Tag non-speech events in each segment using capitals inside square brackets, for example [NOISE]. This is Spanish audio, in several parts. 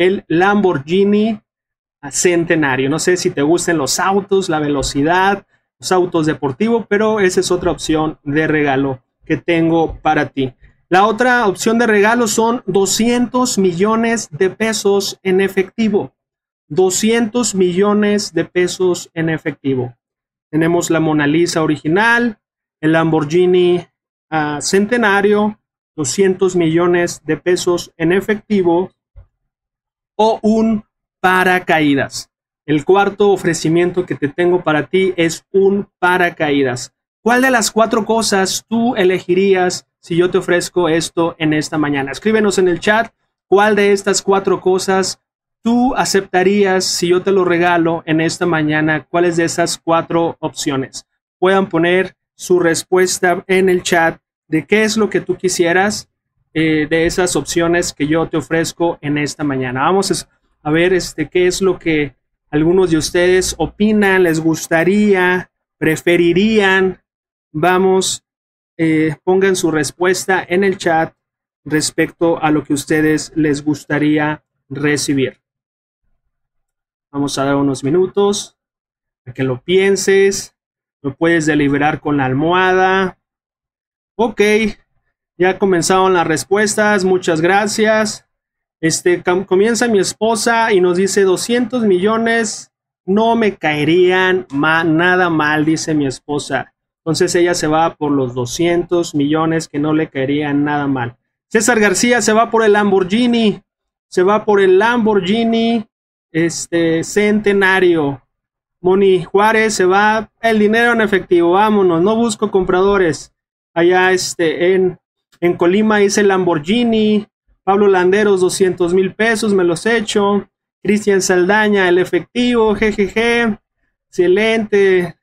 el Lamborghini Centenario. No sé si te gusten los autos, la velocidad, los autos deportivos, pero esa es otra opción de regalo que tengo para ti. La otra opción de regalo son 200 millones de pesos en efectivo. 200 millones de pesos en efectivo. Tenemos la Mona Lisa original, el Lamborghini ah, Centenario, 200 millones de pesos en efectivo o un paracaídas. El cuarto ofrecimiento que te tengo para ti es un paracaídas. ¿Cuál de las cuatro cosas tú elegirías si yo te ofrezco esto en esta mañana? Escríbenos en el chat cuál de estas cuatro cosas tú aceptarías si yo te lo regalo en esta mañana. ¿Cuáles de esas cuatro opciones? Puedan poner su respuesta en el chat de qué es lo que tú quisieras eh, de esas opciones que yo te ofrezco en esta mañana. Vamos a ver este, qué es lo que algunos de ustedes opinan, les gustaría, preferirían. Vamos, eh, pongan su respuesta en el chat respecto a lo que ustedes les gustaría recibir. Vamos a dar unos minutos para que lo pienses. Lo puedes deliberar con la almohada. Ok, ya comenzaron las respuestas. Muchas gracias. Este comienza mi esposa y nos dice 200 millones no me caerían nada mal, dice mi esposa. Entonces ella se va por los 200 millones que no le caerían nada mal. César García se va por el Lamborghini, se va por el Lamborghini este centenario. Moni Juárez se va el dinero en efectivo, vámonos, no busco compradores. Allá este en, en Colima dice Lamborghini, Pablo Landeros, 200 mil pesos, me los echo. Cristian Saldaña, el efectivo, jejeje. Excelente.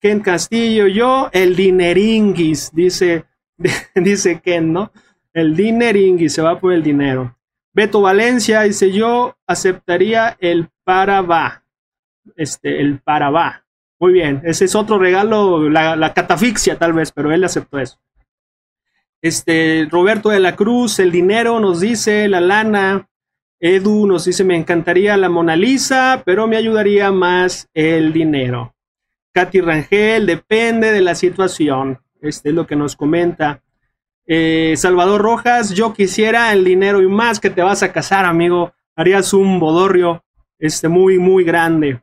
Ken Castillo, yo, el dineringuis, dice, [LAUGHS] dice Ken, ¿no? El dineringuis, se va por el dinero. Beto Valencia dice, yo aceptaría el parabá. Este, el parabá. Muy bien, ese es otro regalo, la, la catafixia tal vez, pero él aceptó eso. Este, Roberto de la Cruz, el dinero nos dice, la lana. Edu nos dice, me encantaría la Mona Lisa, pero me ayudaría más el dinero. Katy Rangel, depende de la situación. Este es lo que nos comenta. Eh, Salvador Rojas, yo quisiera el dinero y más que te vas a casar, amigo. Harías un bodorrio este, muy, muy grande.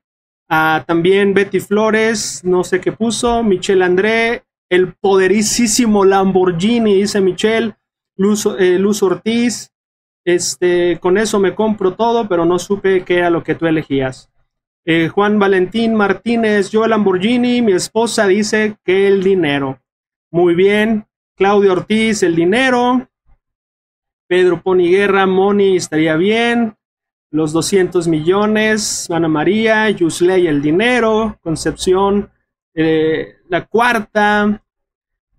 Ah, también Betty Flores, no sé qué puso. Michelle André, el poderísimo Lamborghini, dice Michelle, Luz, eh, Luz Ortiz, este, con eso me compro todo, pero no supe qué era lo que tú elegías. Eh, Juan Valentín Martínez, yo el Lamborghini, mi esposa dice que el dinero. Muy bien. Claudio Ortiz, el dinero. Pedro Poniguerra, Moni, estaría bien. Los 200 millones. Ana María, Yusley, el dinero. Concepción, eh, la cuarta,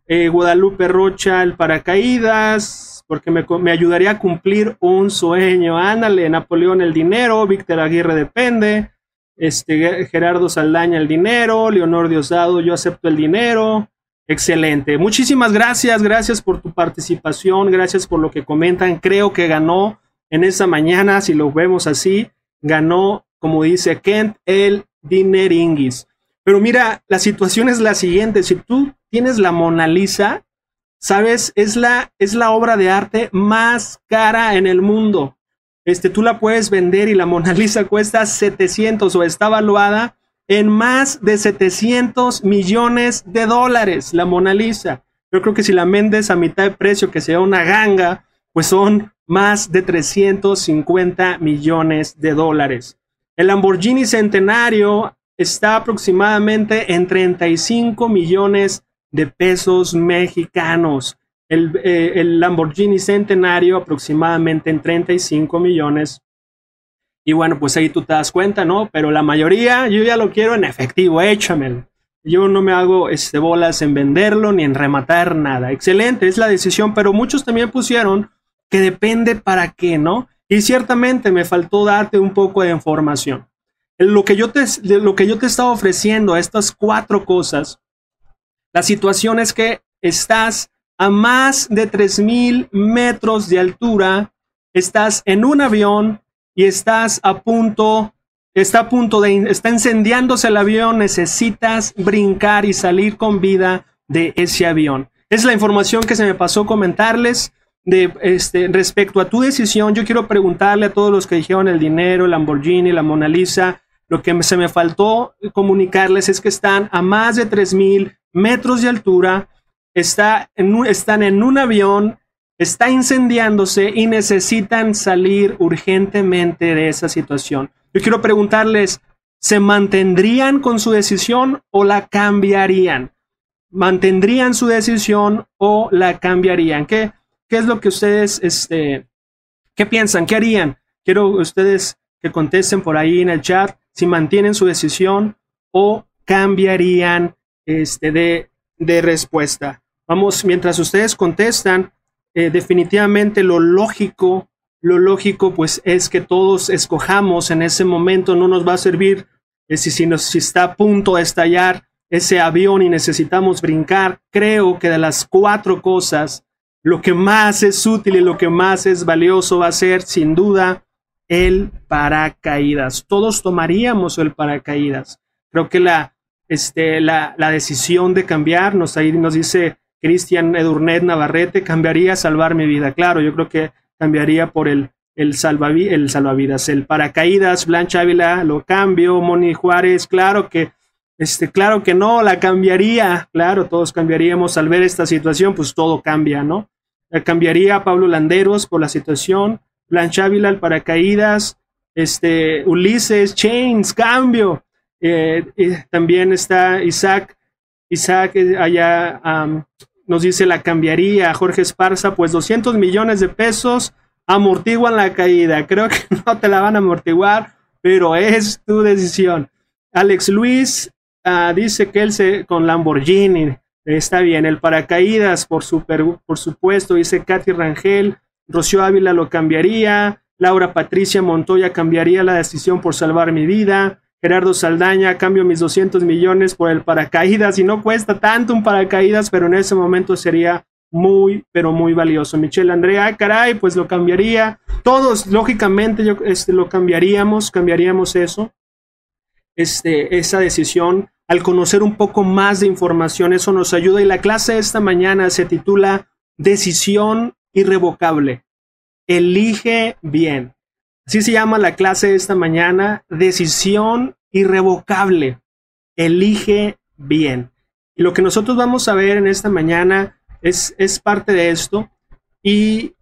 eh, Guadalupe Rocha, el paracaídas, porque me, me, ayudaría a cumplir un sueño. Ándale, Napoleón, el dinero, Víctor Aguirre depende, este, Gerardo Saldaña, el dinero, Leonor Diosdado, yo acepto el dinero. Excelente. Muchísimas gracias, gracias por tu participación, gracias por lo que comentan. Creo que ganó en esta mañana, si lo vemos así, ganó, como dice Kent, el dineringuis. Pero mira, la situación es la siguiente. Si tú tienes la Mona Lisa, sabes, es la, es la obra de arte más cara en el mundo. Este, tú la puedes vender y la Mona [LAUGHS] Lisa cuesta 700 o está valuada en más de 700 millones de dólares la Mona Lisa. Yo creo que si la vendes a mitad de precio, que sea una ganga, pues son más de 350 millones de dólares. El Lamborghini Centenario está aproximadamente en 35 millones de pesos mexicanos. Eh, el, Lamborghini Centenario aproximadamente en 35 millones. Y bueno, pues ahí tú te das cuenta, ¿no? Pero la mayoría yo ya lo quiero en efectivo, échamelo. Yo no me hago este, bolas en venderlo ni en rematar nada. Excelente, es la decisión, pero muchos también pusieron que depende para qué, ¿no? Y ciertamente me faltó darte un poco de información. Lo que yo te, lo que yo te estaba ofreciendo, estas cuatro cosas, la situación es que estás a más de 3.000 metros de altura, estás en un avión, y estás a punto, está a punto de, está el avión, necesitas brincar y salir con vida de ese avión. Es la información que se me pasó comentarles de este respecto a tu decisión. Yo quiero preguntarle a todos los que dijeron el dinero, el Lamborghini, la Mona Lisa, lo que se me faltó comunicarles es que están a más de 3000 metros de altura, está están en un avión está incendiándose y necesitan salir urgentemente de esa situación. Yo quiero preguntarles, ¿se mantendrían con su decisión o la cambiarían? ¿Mantendrían su decisión o la cambiarían? ¿Qué, qué es lo que ustedes, este, qué piensan? ¿Qué harían? Quiero ustedes que contesten por ahí en el chat si mantienen su decisión o cambiarían este, de, de respuesta. Vamos, mientras ustedes contestan, eh, definitivamente lo lógico, lo lógico pues es que todos escojamos en ese momento, no nos va a servir eh, si, si, nos, si está a punto de estallar ese avión y necesitamos brincar. Creo que de las cuatro cosas, lo que más es útil y lo que más es valioso va a ser sin duda el paracaídas. Todos tomaríamos el paracaídas. Creo que la, este, la, la decisión de cambiar, nos, ahí nos dice Cristian Edurnet Navarrete, cambiaría salvar mi vida. Claro, yo creo que cambiaría por el, el, el salvavidas. El paracaídas, Blancha Ávila, lo cambio. Moni Juárez, claro que, este, claro que no, la cambiaría. Claro, todos cambiaríamos al ver esta situación, pues todo cambia, ¿no? La cambiaría Pablo Landeros por la situación. Blancha Ávila, el paracaídas. Este, Ulises, Chains, cambio. Eh, también está Isaac, Isaac eh, allá nos dice la cambiaría Jorge Esparza, pues 200 millones de pesos amortiguan la caída. Creo que [LAUGHS] no te la van a amortiguar, pero es tu decisión. Alex Luis ah, dice que él se con Lamborghini está bien. El paracaídas, por, por supuesto, dice Katy Rangel. Rocío Ávila lo cambiaría. Laura Patricia Montoya cambiaría la decisión por salvar mi vida. Gerardo Saldaña, cambio mis 200 millones por el paracaídas y no cuesta tanto un paracaídas, pero en ese momento sería muy, pero muy valioso. Michelle Andrea, caray, pues lo cambiaría. Todos, lógicamente, yo, este, lo cambiaríamos, cambiaríamos eso, este, esa decisión. Al conocer un poco más de información, eso nos ayuda. Y la clase de esta mañana se titula Decisión irrevocable. Elige bien. Así se llama la clase de esta mañana, decisión irrevocable. Elige bien. Y lo que nosotros vamos a ver en esta mañana es, es parte de esto. Y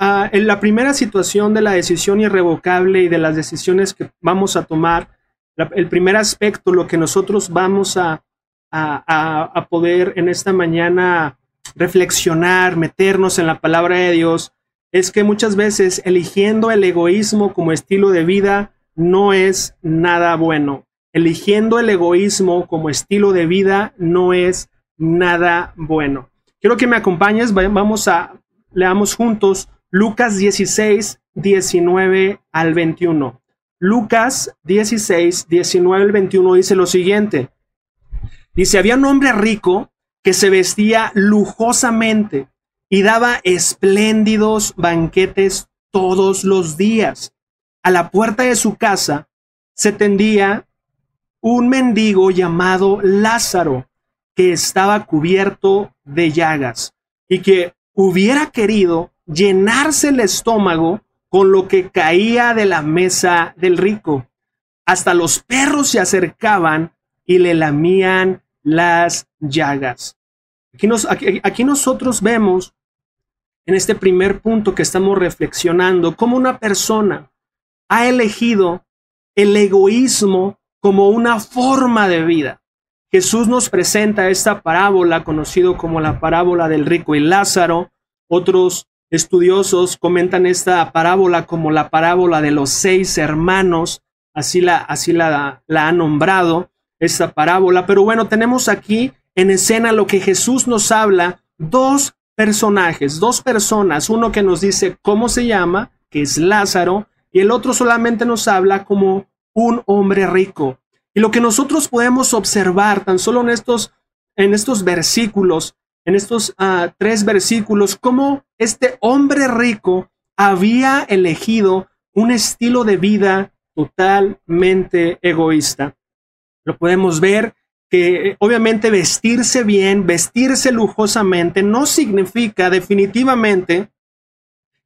uh, en la primera situación de la decisión irrevocable y de las decisiones que vamos a tomar, el primer aspecto, lo que nosotros vamos a, a, a poder en esta mañana reflexionar, meternos en la palabra de Dios, es que muchas veces eligiendo el egoísmo como estilo de vida no es nada bueno. Eligiendo el egoísmo como estilo de vida no es nada bueno. Quiero que me acompañes, vamos a leamos juntos Lucas 16, 19 al 21. Lucas 16, 19 al 21 dice lo siguiente. Dice, había un hombre rico que se vestía lujosamente y daba espléndidos banquetes todos los días. A la puerta de su casa se tendía un mendigo llamado Lázaro, que estaba cubierto de llagas y que hubiera querido llenarse el estómago con lo que caía de la mesa del rico. Hasta los perros se acercaban y le lamían las llagas. Aquí, aquí nosotros vemos en este primer punto que estamos reflexionando, cómo una persona ha elegido el egoísmo como una forma de vida. Jesús nos presenta esta parábola conocido como la parábola del rico y Lázaro. Otros estudiosos comentan esta parábola como la parábola de los seis hermanos, así la, así la, la ha nombrado esta parábola. Pero bueno, tenemos aquí en escena lo que Jesús nos habla, dos personajes, dos personas, uno que nos dice cómo se llama, que es Lázaro, y el otro solamente nos habla como un hombre rico. Y lo que nosotros podemos observar tan solo en estos, en estos versículos, en estos ah, tres versículos, cómo este hombre rico había elegido un estilo de vida totalmente egoísta. Lo podemos ver que obviamente vestirse bien, vestirse lujosamente, no significa definitivamente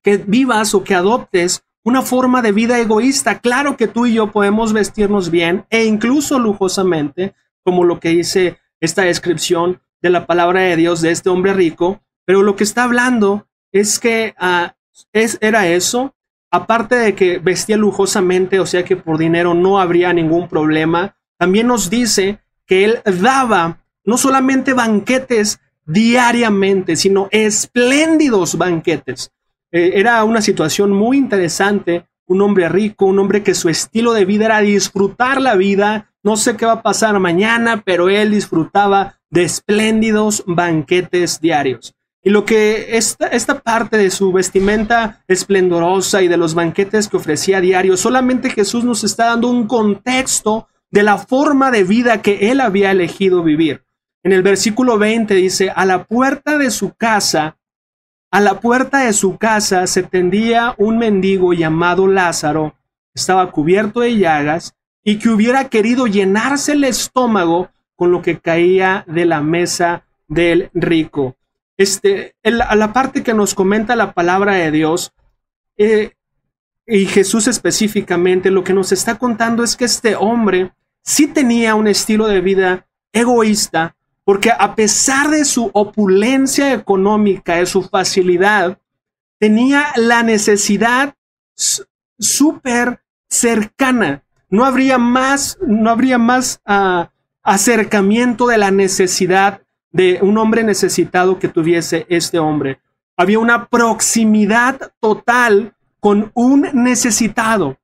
que vivas o que adoptes una forma de vida egoísta. Claro que tú y yo podemos vestirnos bien e incluso lujosamente, como lo que dice esta descripción de la palabra de Dios de este hombre rico, pero lo que está hablando es que ah, es, era eso, aparte de que vestía lujosamente, o sea que por dinero no habría ningún problema, también nos dice que él daba no solamente banquetes diariamente, sino espléndidos banquetes. Eh, era una situación muy interesante, un hombre rico, un hombre que su estilo de vida era disfrutar la vida, no sé qué va a pasar mañana, pero él disfrutaba de espléndidos banquetes diarios. Y lo que esta, esta parte de su vestimenta esplendorosa y de los banquetes que ofrecía diario, solamente Jesús nos está dando un contexto de la forma de vida que él había elegido vivir. En el versículo 20 dice, a la puerta de su casa, a la puerta de su casa se tendía un mendigo llamado Lázaro, estaba cubierto de llagas y que hubiera querido llenarse el estómago con lo que caía de la mesa del rico este, a la parte que nos comenta la palabra de Dios, eh, y Jesús específicamente, lo que nos está contando es que este hombre sí tenía un estilo de vida egoísta, porque a pesar de su opulencia económica, de su facilidad, tenía la necesidad súper cercana. No habría más, no habría más ah, acercamiento de la necesidad de un hombre necesitado que tuviese este hombre. Había una proximidad total con un necesitado.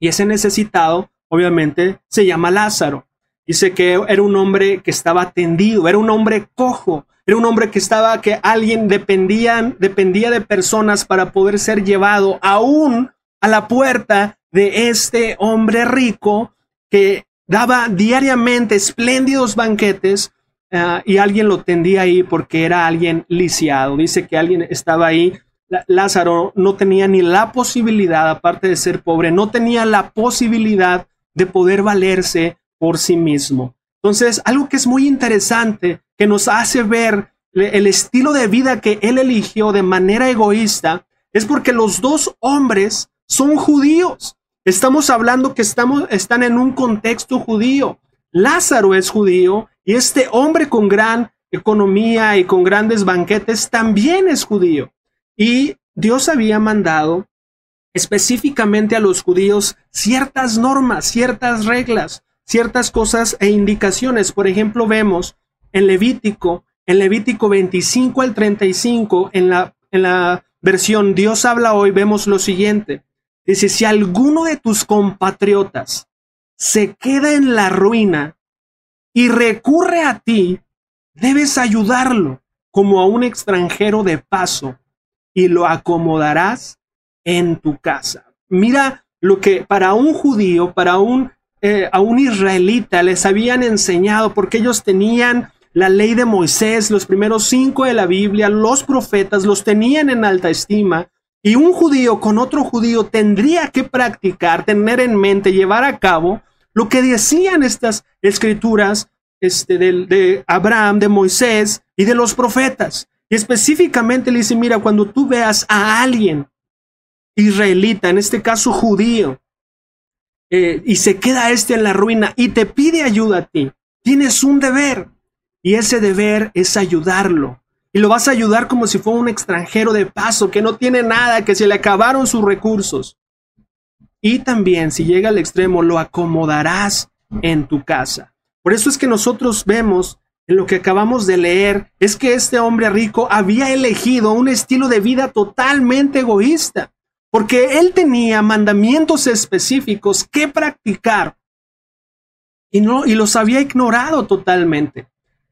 Y ese necesitado, obviamente, se llama Lázaro. Dice que era un hombre que estaba tendido, era un hombre cojo, era un hombre que estaba, que alguien dependía, dependía de personas para poder ser llevado aún a la puerta de este hombre rico que daba diariamente espléndidos banquetes Ah, y alguien lo tendía ahí porque era alguien lisiado. Dice que alguien estaba ahí. Lázaro no tenía ni la posibilidad, aparte de ser pobre, no tenía la posibilidad de poder valerse por sí mismo. Entonces, algo que es muy interesante, que nos hace ver el estilo de vida que él eligió de manera egoísta, es porque los dos hombres son judíos. Estamos hablando que estamos, están en un contexto judío. Lázaro es judío y este hombre con gran economía y con grandes banquetes también es judío. Y Dios había mandado específicamente a los judíos ciertas normas, ciertas reglas, ciertas cosas e indicaciones. Por ejemplo, vemos en Levítico, en Levítico 25 al 35, en la, en la versión Dios habla hoy, vemos lo siguiente. Dice, si alguno de tus compatriotas se queda en la ruina y recurre a ti, debes ayudarlo como a un extranjero de paso y lo acomodarás en tu casa. Mira lo que para un judío, para un, eh, a un israelita les habían enseñado, porque ellos tenían la ley de Moisés, los primeros cinco de la Biblia, los profetas los tenían en alta estima, y un judío con otro judío tendría que practicar, tener en mente, llevar a cabo lo que decían estas escrituras este, de, de Abraham, de Moisés y de los profetas. Y específicamente le dice, mira, cuando tú veas a alguien israelita, en este caso judío, eh, y se queda este en la ruina y te pide ayuda a ti, tienes un deber. Y ese deber es ayudarlo. Y lo vas a ayudar como si fuera un extranjero de paso, que no tiene nada, que se le acabaron sus recursos. Y también, si llega al extremo, lo acomodarás en tu casa. Por eso es que nosotros vemos en lo que acabamos de leer, es que este hombre rico había elegido un estilo de vida totalmente egoísta, porque él tenía mandamientos específicos que practicar y, no, y los había ignorado totalmente.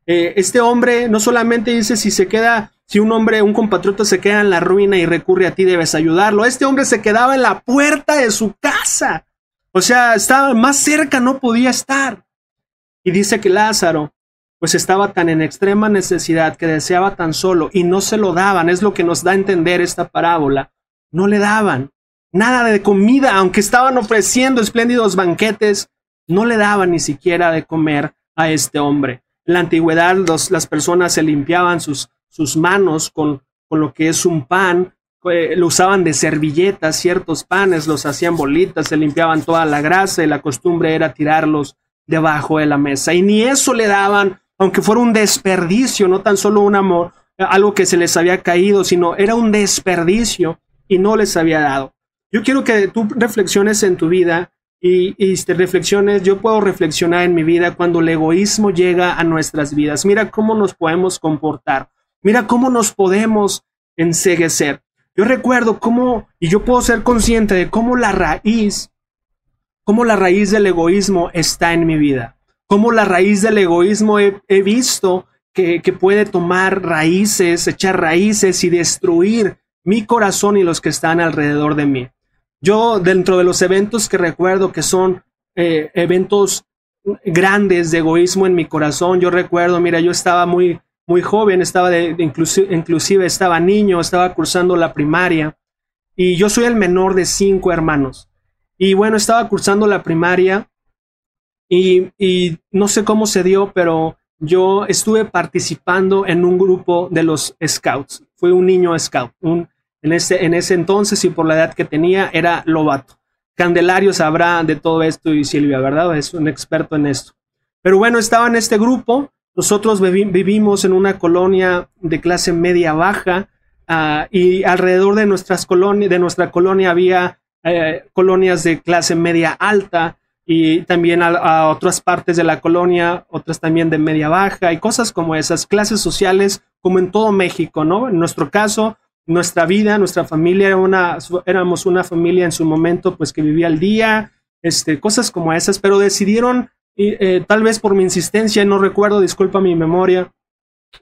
Eh, este hombre no solamente dice si se queda si un hombre, un compatriota se queda en la ruina y recurre a ti, debes ayudarlo. Este hombre se quedaba en la puerta de su casa. O sea, estaba más cerca, no podía estar. Y dice que Lázaro, pues estaba tan en extrema necesidad que deseaba tan solo y no se lo daban. Es lo que nos da a entender esta parábola. No le daban. nada de comida, aunque estaban ofreciendo espléndidos banquetes, no le daban ni siquiera de comer a este hombre. En la antigüedad las personas se limpiaban sus, sus manos con, con lo que es un pan, eh, lo usaban de servilletas, ciertos panes, los hacían bolitas, se limpiaban toda la grasa y la costumbre era tirarlos debajo de la mesa. Y ni eso le daban, aunque fuera un desperdicio, no tan solo un amor, algo que se les había caído, sino era un desperdicio y no les había dado. Yo quiero que tú reflexiones en tu vida y, reflexiones, yo puedo reflexionar en mi vida cuando el egoísmo llega a nuestras vidas. Mira cómo nos podemos comportar. Mira cómo nos podemos enseguecer. Yo recuerdo cómo, y yo puedo ser consciente de cómo la raíz, cómo la raíz del egoísmo está en mi vida. Cómo la raíz del egoísmo he, visto que, que puede tomar raíces, echar raíces y destruir mi corazón y los que están alrededor de mí. Yo, dentro de los eventos que recuerdo que son eh, eventos grandes de egoísmo en mi corazón, yo recuerdo, mira, yo estaba muy, muy joven, estaba de, inclusive, inclusive estaba niño, estaba cursando la primaria y yo soy el menor de cinco hermanos. Y bueno, estaba cursando la primaria y, y no sé cómo se dio, pero yo estuve participando en un grupo de los scouts. Fui un niño scout. Un, en, ese, en ese entonces y por la edad que tenía era lobato. Candelario sabrá de todo esto y Silvia, ¿verdad? Es un experto en esto. Pero bueno, estaba en este grupo nosotros vivimos en una colonia de clase media baja uh, y alrededor de, nuestras colonias, de nuestra colonia había eh, colonias de clase media alta y también a, otras partes de la colonia, otras también de media baja y cosas como esas, clases sociales como en todo México, ¿no? En nuestro caso, nuestra vida, nuestra familia era una, éramos una familia en su momento pues que vivía al día, este, cosas como esas, pero decidieron eh, tal vez por mi insistencia, no recuerdo, disculpa mi memoria,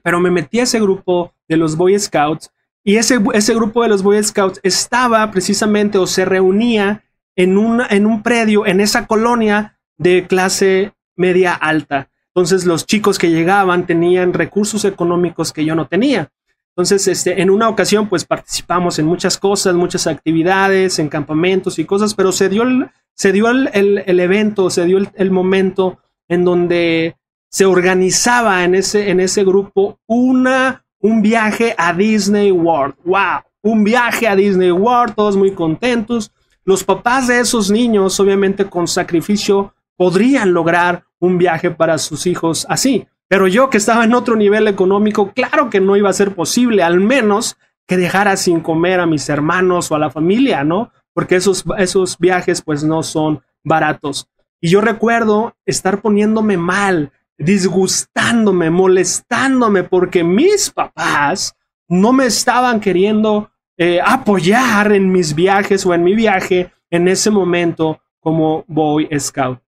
pero me metí a ese grupo de los Boy Scouts y ese, ese grupo de los Boy Scouts estaba precisamente o se reunía en, una, en un predio, en esa colonia de clase media alta. Entonces los chicos que llegaban tenían recursos económicos que yo no tenía. Entonces, este, en una ocasión, pues participamos en muchas cosas, muchas actividades, en campamentos y cosas, pero se dio el, se dio el, el, evento, se dio el, momento en donde se organizaba en ese, en ese grupo una, un viaje a Disney World. ¡Wow! Un viaje a Disney World, todos muy contentos. Los papás de esos niños, obviamente con sacrificio, podrían lograr un viaje para sus hijos así. Pero yo que estaba en otro nivel económico, claro que no iba a ser posible, al menos que dejara sin comer a mis hermanos o a la familia, ¿no? porque esos, esos viajes pues no son baratos. Y yo recuerdo estar poniéndome mal, disgustándome, molestándome, porque mis papás no me estaban queriendo eh, apoyar en mis viajes o en mi viaje en ese momento como Boy Scout.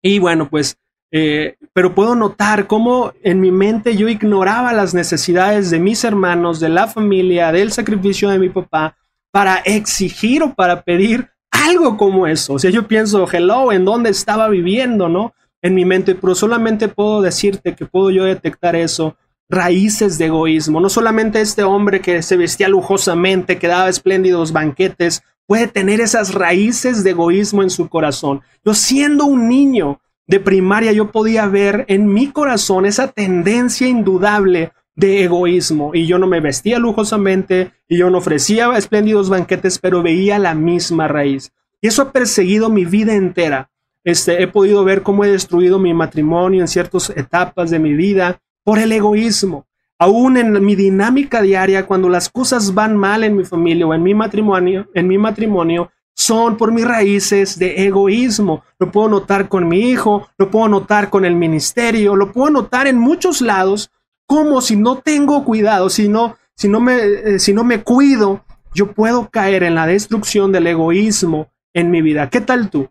Y bueno, pues, eh, pero puedo notar cómo en mi mente yo ignoraba las necesidades de mis hermanos, de la familia, del sacrificio de mi papá, para exigir o para pedir algo como eso. O sea, yo pienso, hello, ¿en dónde estaba viviendo, no? En mi mente, pero solamente puedo decirte que puedo yo detectar eso, raíces de egoísmo. No solamente este hombre que se vestía lujosamente, que daba espléndidos banquetes, puede tener esas raíces de egoísmo en su corazón. Yo siendo un niño de primaria, yo podía ver en mi corazón esa tendencia indudable de egoísmo y yo no me vestía lujosamente y yo no ofrecía espléndidos banquetes, pero veía la misma raíz. Y eso ha perseguido mi vida entera. Este, he podido ver cómo he destruido mi matrimonio en ciertas etapas de mi vida por el egoísmo. Aún en mi dinámica diaria, cuando las cosas van mal en mi familia o en mi matrimonio, en mi matrimonio, son por mis raíces de egoísmo. Lo puedo notar con mi hijo, lo puedo notar con el ministerio, lo puedo notar en muchos lados cómo si no tengo cuidado, si no, si no, me, eh, si no me cuido, yo puedo caer en la destrucción del egoísmo en mi vida. ¿Qué tal tú?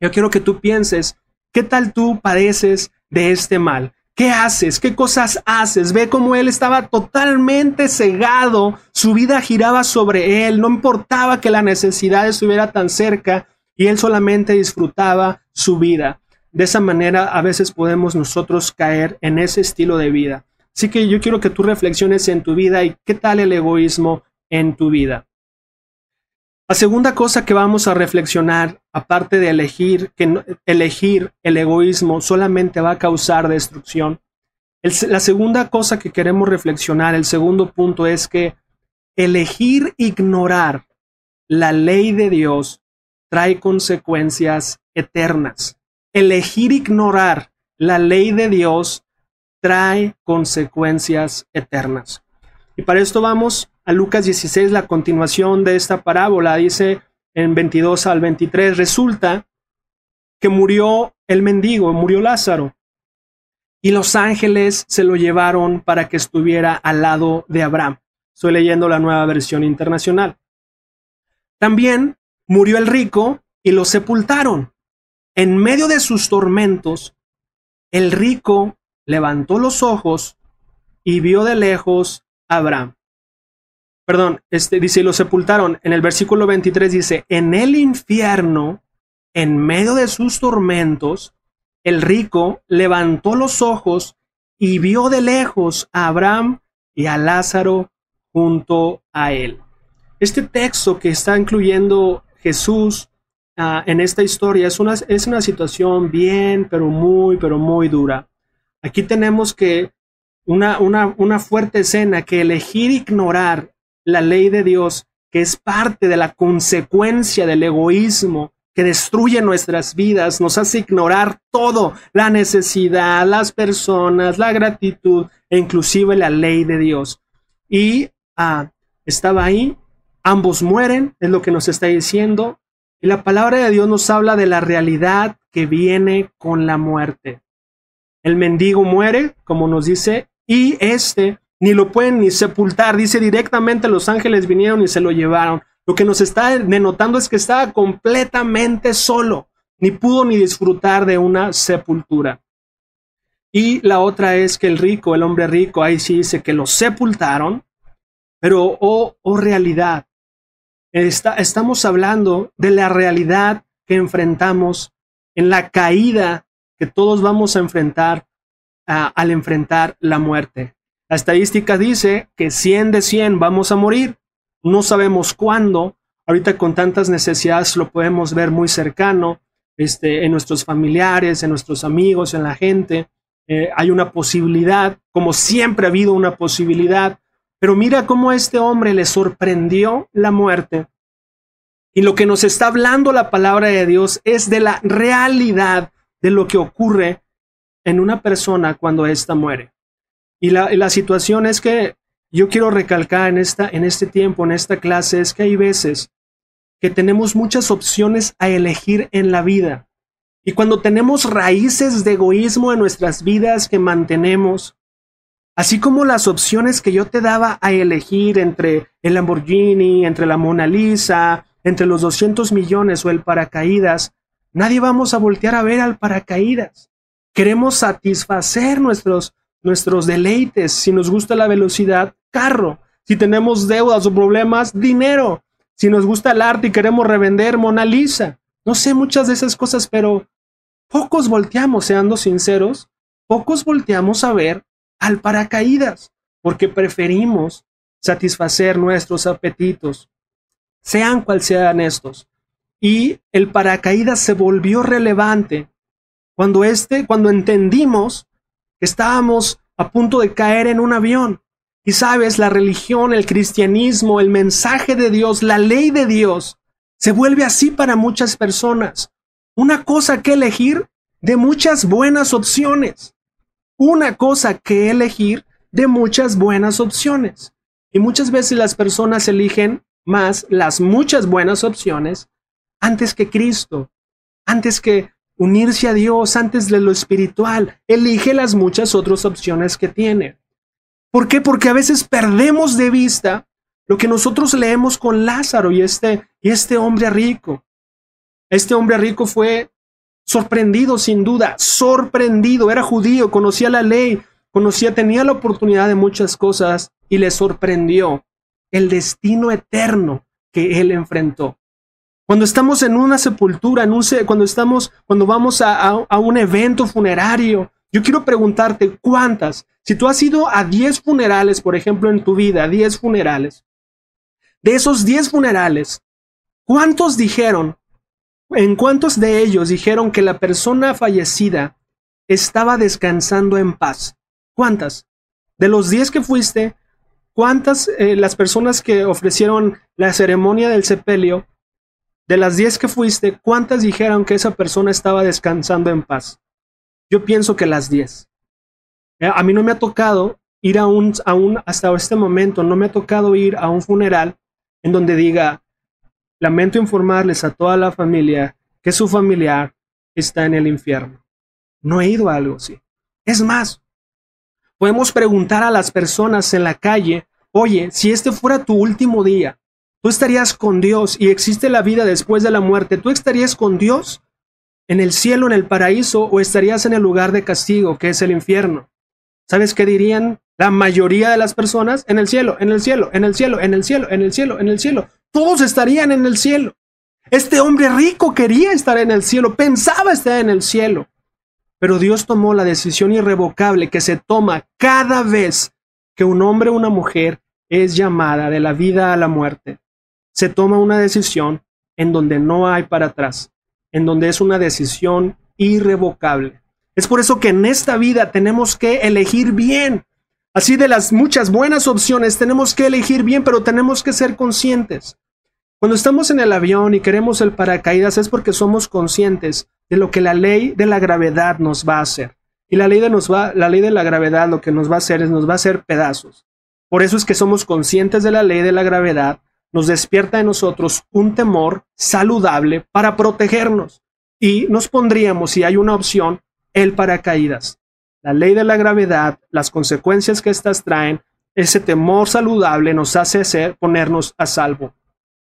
Yo quiero que tú pienses, ¿qué tal tú padeces de este mal? ¿Qué haces? ¿Qué cosas haces? Ve cómo él estaba totalmente cegado, su vida giraba sobre él, no importaba que la necesidad estuviera tan cerca y él solamente disfrutaba su vida. De esa manera a veces podemos nosotros caer en ese estilo de vida. Así que yo quiero que tú reflexiones en tu vida y qué tal el egoísmo en tu vida. La segunda cosa que vamos a reflexionar, aparte de elegir que elegir el egoísmo solamente va a causar destrucción, la segunda cosa que queremos reflexionar, el segundo punto es que elegir ignorar la ley de Dios trae consecuencias eternas. Elegir ignorar la ley de Dios trae consecuencias eternas. Y para esto vamos a Lucas 16, la continuación de esta parábola. Dice en 22 al 23, resulta que murió el mendigo, murió Lázaro y los ángeles se lo llevaron para que estuviera al lado de Abraham. Estoy leyendo la nueva versión internacional. También murió el rico y lo sepultaron. En medio de sus tormentos, el rico levantó los ojos y vio de lejos a Abraham. Perdón, este dice, lo sepultaron. En el versículo 23 dice, en el infierno, en medio de sus tormentos, el rico levantó los ojos y vio de lejos a Abraham y a Lázaro junto a él. Este texto que está incluyendo Jesús ah, en esta historia es una, es una situación bien, pero muy, pero muy dura. Aquí tenemos que una, una, una fuerte escena que elegir ignorar la ley de Dios, que es parte de la consecuencia del egoísmo que destruye nuestras vidas, nos hace ignorar todo, la necesidad, las personas, la gratitud e inclusive la ley de Dios. Y ah, estaba ahí, ambos mueren, es lo que nos está diciendo, y la palabra de Dios nos habla de la realidad que viene con la muerte. El mendigo muere, como nos dice, y este ni lo pueden ni sepultar, dice directamente los ángeles vinieron y se lo llevaron. Lo que nos está denotando es que estaba completamente solo, ni pudo ni disfrutar de una sepultura. Y la otra es que el rico, el hombre rico, ahí sí dice que lo sepultaron, pero oh, oh realidad, está, estamos hablando de la realidad que enfrentamos en la caída que todos vamos a enfrentar al enfrentar la muerte. La estadística dice que 100 de 100 vamos a morir, no sabemos cuándo. Ahorita con tantas necesidades lo podemos ver muy cercano, este, en nuestros familiares, en nuestros amigos, en la gente. Eh, hay una posibilidad, como siempre ha habido una posibilidad, pero mira cómo este hombre le sorprendió la muerte. Y lo que nos está hablando la palabra de Dios es de la realidad de lo que ocurre en una persona cuando ésta muere. Y la, la situación es que yo quiero recalcar en, esta, en este tiempo, en esta clase, es que hay veces que tenemos muchas opciones a elegir en la vida. Y cuando tenemos raíces de egoísmo en nuestras vidas que mantenemos, así como las opciones que yo te daba a elegir entre el Lamborghini, entre la Mona Lisa, entre los 200 millones o el paracaídas, nadie vamos a voltear a ver al paracaídas. Queremos satisfacer nuestros, nuestros deleites. Si nos gusta la velocidad, carro. Si tenemos deudas o problemas, dinero. Si nos gusta el arte y queremos revender Mona Lisa. No sé muchas de esas cosas, pero pocos volteamos, seando sinceros, pocos volteamos a ver al paracaídas, porque preferimos satisfacer nuestros apetitos, sean cual sean estos. Y el paracaídas se volvió relevante cuando este, cuando entendimos estábamos a punto de caer en un avión y sabes, la religión, el cristianismo, el mensaje de Dios, la ley de Dios, se vuelve así para muchas personas. Una cosa que elegir de muchas buenas opciones. Una cosa que elegir de muchas buenas opciones. Y muchas veces las personas eligen más las muchas buenas opciones antes que Cristo, antes que unirse a Dios, antes de lo espiritual. Elige las muchas otras opciones que tiene. ¿Por qué? Porque a veces perdemos de vista lo que nosotros leemos con Lázaro y este, y este hombre rico. Este hombre rico fue sorprendido sin duda, sorprendido, era judío, conocía la ley, conocía, tenía la oportunidad de muchas cosas y le sorprendió el destino eterno que él enfrentó. Cuando estamos en una sepultura, en un, cuando estamos, cuando vamos a, un evento funerario, yo quiero preguntarte cuántas, si tú has ido a 10 funerales, por ejemplo, en tu vida, 10 funerales, de esos 10 funerales, ¿Cuántos dijeron, en cuántos de ellos dijeron que la persona fallecida estaba descansando en paz? ¿Cuántas? De los diez que fuiste, ¿cuántas eh, las personas que ofrecieron la ceremonia del sepelio, de las diez que fuiste, cuántas dijeron que esa persona estaba descansando en paz? Yo pienso que las diez. Eh, a mí no me ha tocado ir a un, hasta este momento, no me ha tocado ir a un funeral en donde diga, lamento informarles a toda la familia que su familiar está en el infierno. No he ido a algo así. Es más, podemos preguntar a las personas en la calle, oye, si este fuera tu último día, tú estarías con Dios y existe la vida después de la muerte, ¿tú estarías con Dios en el cielo, en el paraíso, o estarías en el lugar de castigo, que es el infierno? ¿Sabes qué dirían la mayoría de las personas? En el cielo, en el cielo, en el cielo, en el cielo, en el cielo, en el cielo. Todos estarían en el cielo. Este hombre rico quería estar en el cielo, pensaba estar en el cielo. Pero Dios tomó la decisión irrevocable que se toma cada vez que un hombre o una mujer es llamada de la vida a la muerte. Se toma una decisión en donde no hay para atrás, en donde es una decisión irrevocable. Es por eso que en esta vida tenemos que elegir bien. Así de las muchas buenas opciones, tenemos que elegir bien, pero tenemos que ser conscientes. Cuando estamos en el avión y queremos el paracaídas es porque somos conscientes de lo que la ley de la gravedad nos va a hacer. Y la ley de, nos va, la ley de la gravedad lo que nos va a hacer es nos va a hacer pedazos. Por eso es que somos conscientes de la ley de la gravedad, nos despierta en nosotros un temor saludable para protegernos. Y nos pondríamos, si hay una opción, el paracaídas. La ley de la gravedad, las consecuencias que éstas traen, ese temor saludable nos hace ser, ponernos a salvo.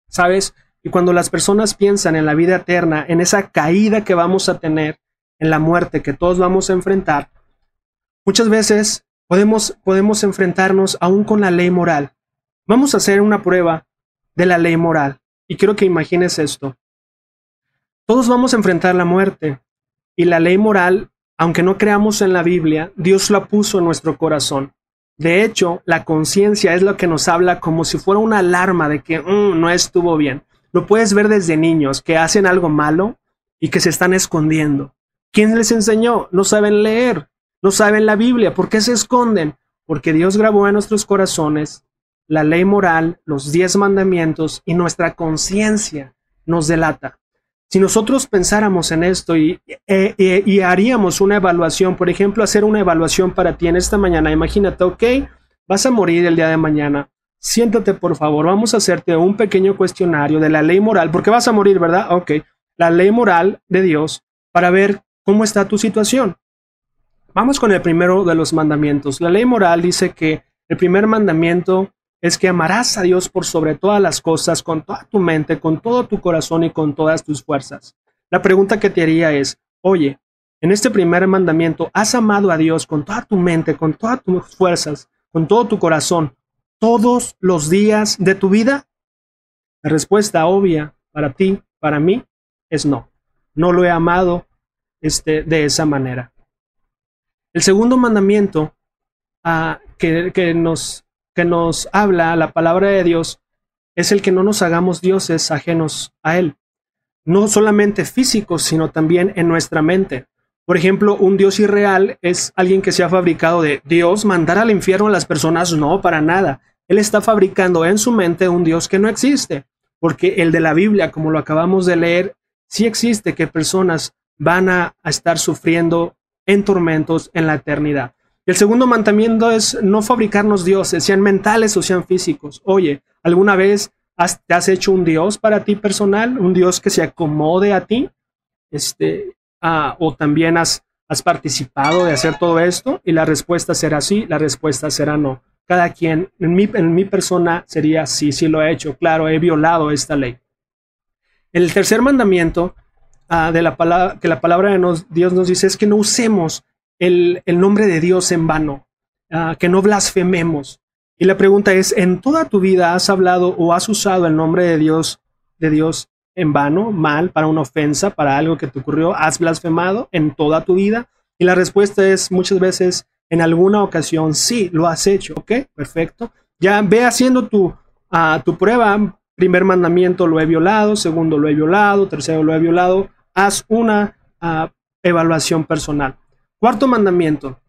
¿Sabes? Y cuando las personas piensan en la vida eterna, en esa caída que vamos a tener, en la muerte que todos vamos a enfrentar, muchas veces podemos, podemos enfrentarnos aún con la ley moral. Vamos a hacer una prueba de la ley moral. Y quiero que imagines esto. Todos vamos a enfrentar la muerte. Y la ley moral, aunque no creamos en la Biblia, Dios la puso en nuestro corazón. De hecho, la conciencia es lo que nos habla como si fuera una alarma de que mm, no estuvo bien. Lo puedes ver desde niños que hacen algo malo y que se están escondiendo. ¿Quién les enseñó? No saben leer, no saben la Biblia. ¿Por qué se esconden? Porque Dios grabó en nuestros corazones la ley moral, los diez mandamientos y nuestra conciencia nos delata. Si nosotros pensáramos en esto y, e, e, y, haríamos una evaluación, por ejemplo, hacer una evaluación para ti en esta mañana, imagínate, ok, vas a morir el día de mañana, siéntate por favor, vamos a hacerte un pequeño cuestionario de la ley moral, porque vas a morir, ¿verdad? Ok, la ley moral de Dios para ver cómo está tu situación. Vamos con el primero de los mandamientos. La ley moral dice que el primer mandamiento es que amarás a Dios por sobre todas las cosas, con toda tu mente, con todo tu corazón y con todas tus fuerzas. La pregunta que te haría es, oye, en este primer mandamiento, ¿has amado a Dios con toda tu mente, con todas tus fuerzas, con todo tu corazón, todos los días de tu vida? La respuesta obvia para ti, para mí, es no. No lo he amado este, de esa manera. El segundo mandamiento que, que, nos que nos habla la palabra de Dios es el que no nos hagamos dioses ajenos a Él. No solamente físicos, sino también en nuestra mente. Por ejemplo, un Dios irreal es alguien que se ha fabricado de Dios mandar al infierno a las personas. No, para nada. Él está fabricando en su mente un Dios que no existe. Porque el de la Biblia, como lo acabamos de leer, sí existe que personas van a, a estar sufriendo en tormentos en la eternidad. El segundo mandamiento es no fabricarnos dioses, sean mentales o sean físicos. Oye, ¿alguna vez has, te has hecho un dios para ti personal? ¿Un dios que se acomode a ti? Este, ah, o también has, participado de hacer todo esto y la respuesta será sí, la respuesta será no. Cada quien, en mi, en mi persona sería sí, sí lo he hecho, claro, he violado esta ley. El tercer mandamiento ah, de la palabra, que la palabra de Dios nos dice es que no usemos el, nombre de Dios en vano, ah, que no blasfememos. Y la pregunta es, ¿en toda tu vida has hablado o has usado el nombre de Dios, de Dios en vano, mal, para una ofensa, para algo que te ocurrió? ¿Has blasfemado en toda tu vida? Y la respuesta es muchas veces, en alguna ocasión, sí, lo has hecho. ¿Ok? Perfecto. Ya ve haciendo tu, uh, tu prueba primer mandamiento lo he violado, segundo lo he violado, tercero lo he violado, haz una uh, evaluación personal. Cuarto mandamiento.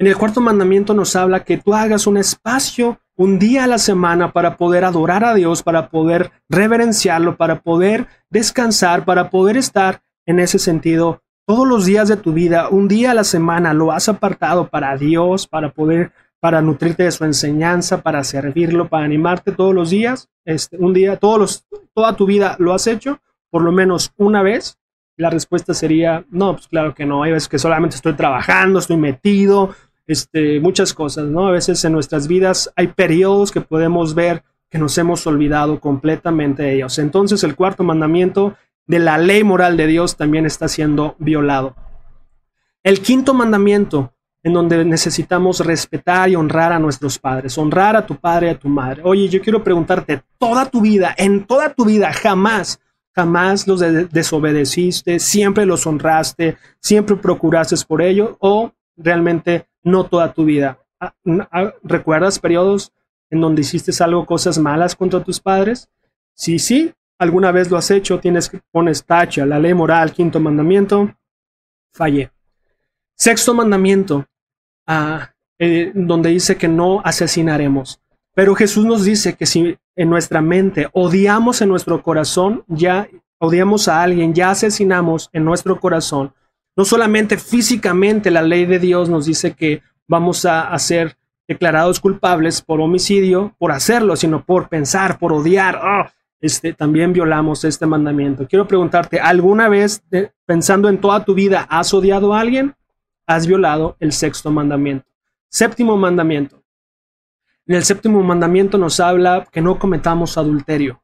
En el cuarto mandamiento nos habla que tú hagas un espacio un día a la semana para poder adorar a Dios, para poder reverenciarlo, para poder descansar, para poder estar en ese sentido todos los días de tu vida, un día a la semana lo has apartado para Dios, para poder, para nutrirte de su enseñanza, para servirlo, para animarte todos los días, este, un día, todos los, toda tu vida lo has hecho, por lo menos una vez. La respuesta sería, no, pues claro que no, hay veces que solamente estoy trabajando, estoy metido, este, muchas cosas, ¿no? A veces en nuestras vidas hay periodos que podemos ver que nos hemos olvidado completamente de ellos. Entonces el cuarto mandamiento de la ley moral de Dios también está siendo violado. El quinto mandamiento, en donde necesitamos respetar y honrar a nuestros padres, honrar a tu padre y a tu madre. Oye, yo quiero preguntarte, toda tu vida, en toda tu vida, jamás, jamás los desobedeciste, siempre los honraste, siempre procuraste por ello, o realmente no toda tu vida. Ah, ah, ¿Recuerdas periodos en donde hiciste algo, cosas malas contra tus padres? Sí, sí, alguna vez lo has hecho, tienes que pones tacha, la ley moral, quinto mandamiento, fallé. Sexto mandamiento, ah, eh, donde dice que no asesinaremos. Pero Jesús nos dice que si en nuestra mente odiamos en nuestro corazón, ya odiamos a alguien, ya asesinamos en nuestro corazón, no solamente físicamente la ley de Dios nos dice que vamos a, ser declarados culpables por homicidio, por hacerlo, sino por pensar, por odiar. ¡ah! este, también violamos este mandamiento. Quiero preguntarte, ¿alguna vez, pensando en toda tu vida, has odiado a alguien? Has violado el sexto mandamiento. Séptimo mandamiento. En el séptimo mandamiento nos habla que no cometamos adulterio.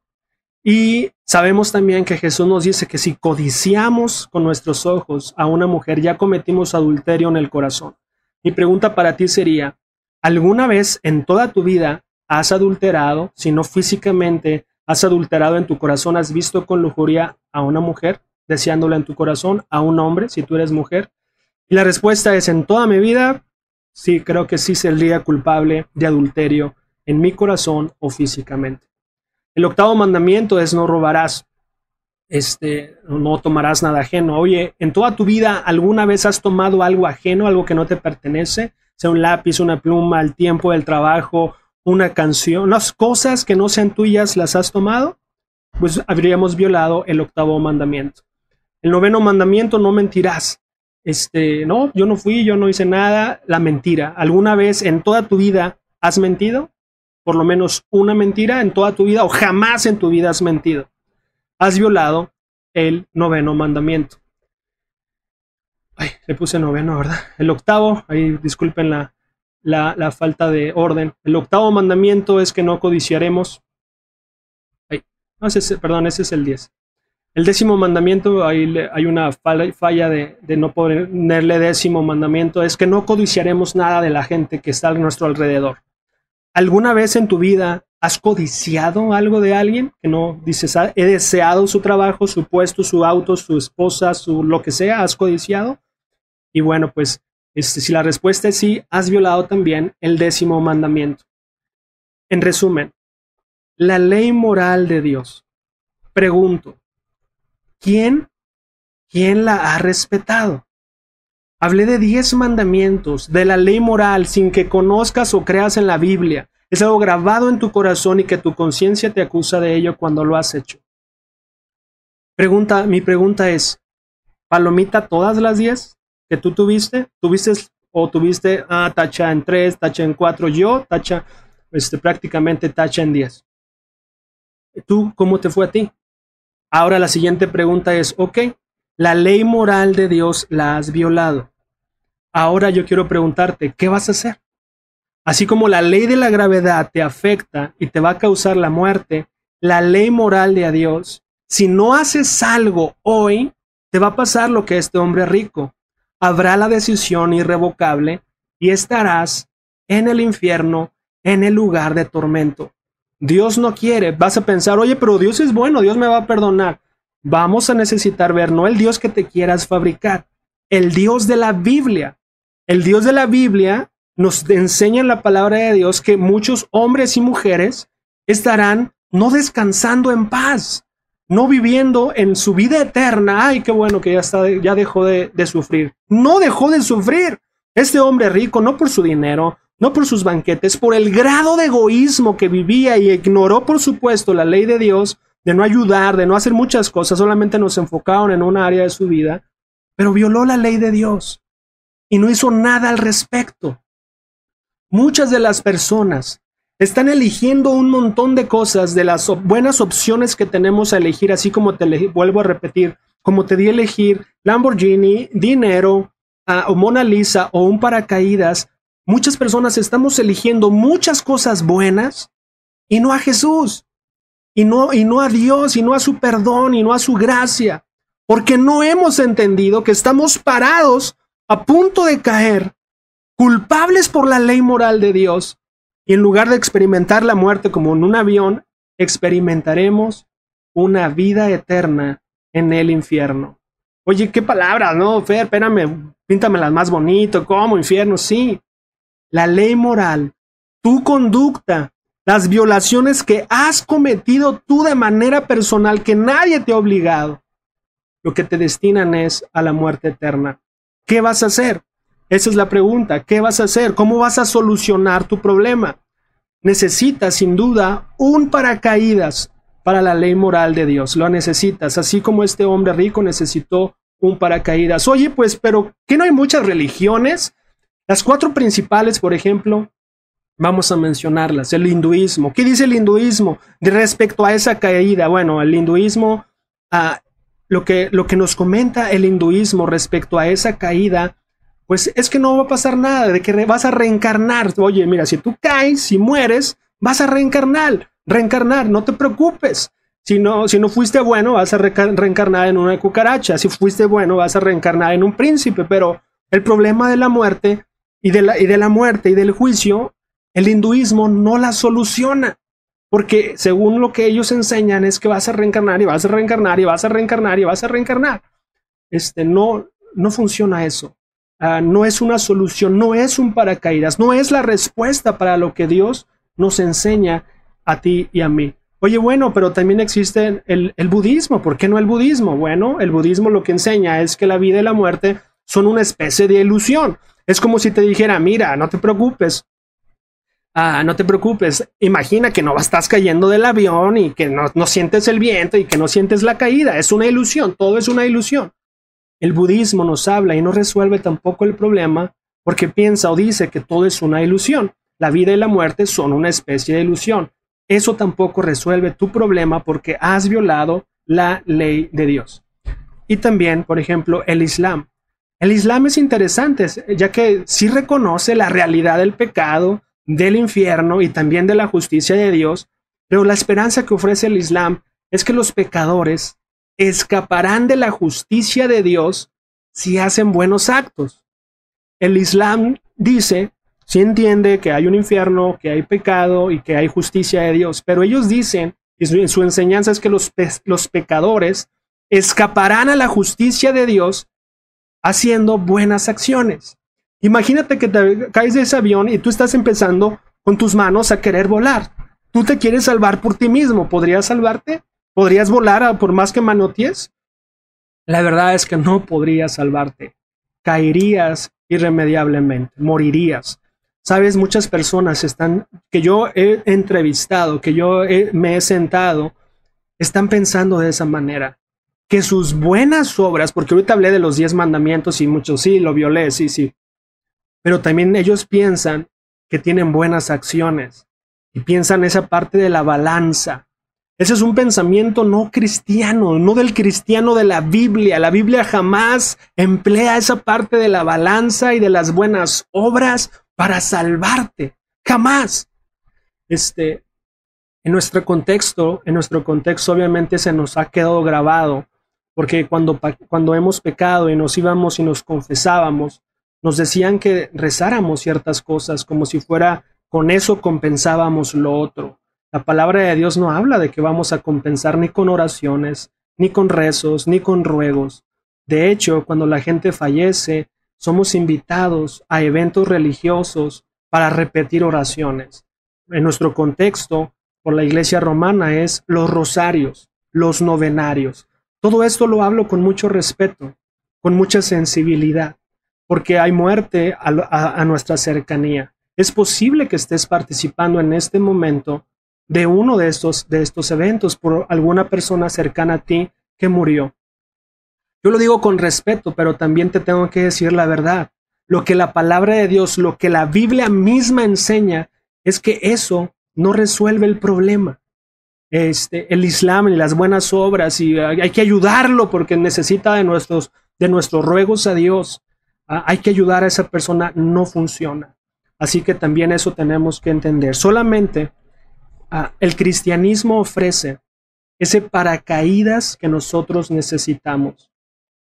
Y sabemos también que Jesús nos dice que si codiciamos con nuestros ojos a una mujer, ya cometimos adulterio en el corazón. Mi pregunta para ti sería, ¿alguna vez en toda tu vida has adulterado, si no físicamente, ¿Has adulterado en tu corazón? ¿Has visto con lujuria a una mujer, deseándola en tu corazón, a un hombre, si tú eres mujer? Y la respuesta es, en toda mi vida, sí, creo que sí sería culpable de adulterio en mi corazón o físicamente. El octavo mandamiento es no robarás, este, no tomarás nada ajeno. Oye, en toda tu vida, ¿alguna vez has tomado algo ajeno, algo que no te pertenece? Sea un lápiz, una pluma, el tiempo del trabajo, una canción, las cosas que no sean tuyas las has tomado, pues habríamos violado el octavo mandamiento. El noveno mandamiento, no mentirás. Este, no, yo no fui, yo no hice nada, la mentira. ¿Alguna vez en toda tu vida has mentido? Por lo menos una mentira en toda tu vida o jamás en tu vida has mentido. Has violado el noveno mandamiento. Ay, le puse noveno, ¿verdad? El octavo, ahí disculpen la, la, falta de orden. El octavo mandamiento es que no codiciaremos. no, ese, perdón, ese es el 10. El décimo mandamiento, hay, hay una falla de, de, no ponerle décimo mandamiento, es que no codiciaremos nada de la gente que está a nuestro alrededor. ¿Alguna vez en tu vida has codiciado algo de alguien? Que no dices, ah, he deseado su trabajo, su puesto, su auto, su esposa, su lo que sea, ¿has codiciado? Y bueno, pues este, si la respuesta es sí, has violado también el décimo mandamiento. En resumen, la ley moral de Dios. Pregunto, ¿quién, quién la ha respetado? Hablé de diez mandamientos, de la ley moral, sin que conozcas o creas en la Biblia. Es algo grabado en tu corazón y que tu conciencia te acusa de ello cuando lo has hecho. Pregunta, mi pregunta es, ¿palomita todas las diez? que tú tuviste, tuviste o tuviste, ah, tacha en 3, tacha en 4, yo, tacha, este, prácticamente tacha en 10. ¿Tú cómo te fue a ti? Ahora la siguiente pregunta es, ok, la ley moral de Dios la has violado. Ahora yo quiero preguntarte, ¿qué vas a hacer? Así como la ley de la gravedad te afecta y te va a causar la muerte, la ley moral de Dios, si no haces algo hoy, te va a pasar lo que este hombre rico habrá la decisión irrevocable y estarás en el infierno, en el lugar de tormento. Dios no quiere, vas a pensar, oye, pero Dios es bueno, Dios me va a perdonar. Vamos a necesitar ver, no el Dios que te quieras fabricar, el Dios de la Biblia. El Dios de la Biblia nos enseña en la palabra de Dios que muchos hombres y mujeres estarán no descansando en paz, no viviendo en su vida eterna. Ay, qué bueno que ya está, ya dejó de, de sufrir. No dejó de sufrir. Este hombre rico, no por su dinero, no por sus banquetes, por el grado de egoísmo que vivía y ignoró, por supuesto, la ley de Dios, de no ayudar, de no hacer muchas cosas, solamente nos enfocaron en una área de su vida, pero violó la ley de Dios y no hizo nada al respecto. Muchas de las personas están eligiendo un montón de cosas de las buenas opciones que tenemos a elegir, así como te vuelvo a repetir, como te di a elegir Lamborghini, dinero, uh, o Mona Lisa o un paracaídas. Muchas personas estamos eligiendo muchas cosas buenas y no a Jesús, y no, y no a Dios, y no a su perdón, y no a su gracia, porque no hemos entendido que estamos parados a punto de caer, culpables por la ley moral de Dios, y en lugar de experimentar la muerte como en un avión, experimentaremos una vida eterna en el infierno. Oye, qué palabras, ¿no? Fer, espérame, píntamelas más bonito, ¿cómo? Infierno, sí. La ley moral, tu conducta, las violaciones que has cometido tú de manera personal, que nadie te ha obligado, lo que te destinan es a la muerte eterna. ¿Qué vas a hacer? Esa es la pregunta. ¿Qué vas a hacer? ¿Cómo vas a solucionar tu problema? Necesitas, sin duda, un paracaídas para la ley moral de Dios. Lo necesitas, así como este hombre rico necesitó un paracaídas. Oye, pues, pero ¿qué no hay muchas religiones? Las cuatro principales, por ejemplo, vamos a mencionarlas. El hinduismo. ¿Qué dice el hinduismo de respecto a esa caída? Bueno, el hinduismo, ah, lo, que, lo que nos comenta el hinduismo respecto a esa caída pues es que no va a pasar nada, de que vas a reencarnar. Oye, mira, si tú caes, si mueres, vas a reencarnar, reencarnar, no te preocupes. Si no, si no fuiste bueno, vas a reencarnar en una cucaracha. Si fuiste bueno, vas a reencarnar en un príncipe. Pero el problema de la muerte y de la, y de la muerte y del juicio, el hinduismo no la soluciona. Porque según lo que ellos enseñan es que vas a reencarnar y vas a reencarnar y vas a reencarnar y vas a reencarnar. Este, no, no funciona eso. Ah, no es una solución, no es un paracaídas, no es la respuesta para lo que Dios nos enseña a ti y a mí. Oye, bueno, pero también existe el, el, budismo. ¿Por qué no el budismo? Bueno, el budismo lo que enseña es que la vida y la muerte son una especie de ilusión. Es como si te dijera, mira, no te preocupes, Ah, no te preocupes, imagina que no estás cayendo del avión y que no, no, sientes el viento y que no sientes la caída. Es una ilusión, todo es una ilusión. El budismo nos habla y no resuelve tampoco el problema porque piensa o dice que todo es una ilusión. La vida y la muerte son una especie de ilusión. Eso tampoco resuelve tu problema porque has violado la ley de Dios. Y también, por ejemplo, el Islam. El Islam es interesante, ya que sí reconoce la realidad del pecado, del infierno y también de la justicia de Dios, pero la esperanza que ofrece el Islam es que los pecadores escaparán de la justicia de Dios si hacen buenos actos. El Islam dice, si entiende que hay un infierno, que hay pecado y que hay justicia de Dios, pero ellos dicen, y su, enseñanza es que los pecadores escaparán a la justicia de Dios haciendo buenas acciones. Imagínate que te caes de ese avión y tú estás empezando con tus manos a querer volar. Tú te quieres salvar por ti mismo. ¿Podrías salvarte? ¿Podrías volar por más que manoties? La verdad es que no podrías salvarte. Caerías irremediablemente, morirías. Sabes, muchas personas están, que yo he entrevistado, que yo me he sentado, están pensando de esa manera. Que sus buenas obras, porque ahorita hablé de los diez mandamientos y muchos sí, lo violé, sí, sí. Pero también ellos piensan que tienen buenas acciones y piensan esa parte de la balanza. Ese es un pensamiento no cristiano, no del cristiano de la Biblia. La Biblia jamás emplea esa parte de la balanza y de las buenas obras para salvarte. Jamás. Este, en nuestro contexto, en nuestro contexto obviamente se nos ha quedado grabado, porque cuando, cuando hemos pecado y nos íbamos y nos confesábamos, nos decían que rezáramos ciertas cosas como si fuera con eso compensábamos lo otro. La palabra de Dios no habla de que vamos a compensar ni con oraciones, ni con rezos, ni con ruegos. De hecho, cuando la gente fallece, somos invitados a eventos religiosos para repetir oraciones. En nuestro contexto, por la iglesia romana es los rosarios, los novenarios. Todo esto lo hablo con mucho respeto, con mucha sensibilidad, porque hay muerte a, nuestra cercanía. Es posible que estés participando en este momento de uno de estos, de estos eventos por alguna persona cercana a ti que murió. Yo lo digo con respeto, pero también te tengo que decir la verdad. Lo que la palabra de Dios, lo que la Biblia misma enseña, es que eso no resuelve el problema. Este, el Islam y las buenas obras y hay que ayudarlo porque necesita de nuestros, de nuestros ruegos a Dios. Ah, hay que ayudar a esa persona, no funciona. Así que también eso tenemos que entender. Solamente ah, el cristianismo ofrece ese paracaídas que nosotros necesitamos.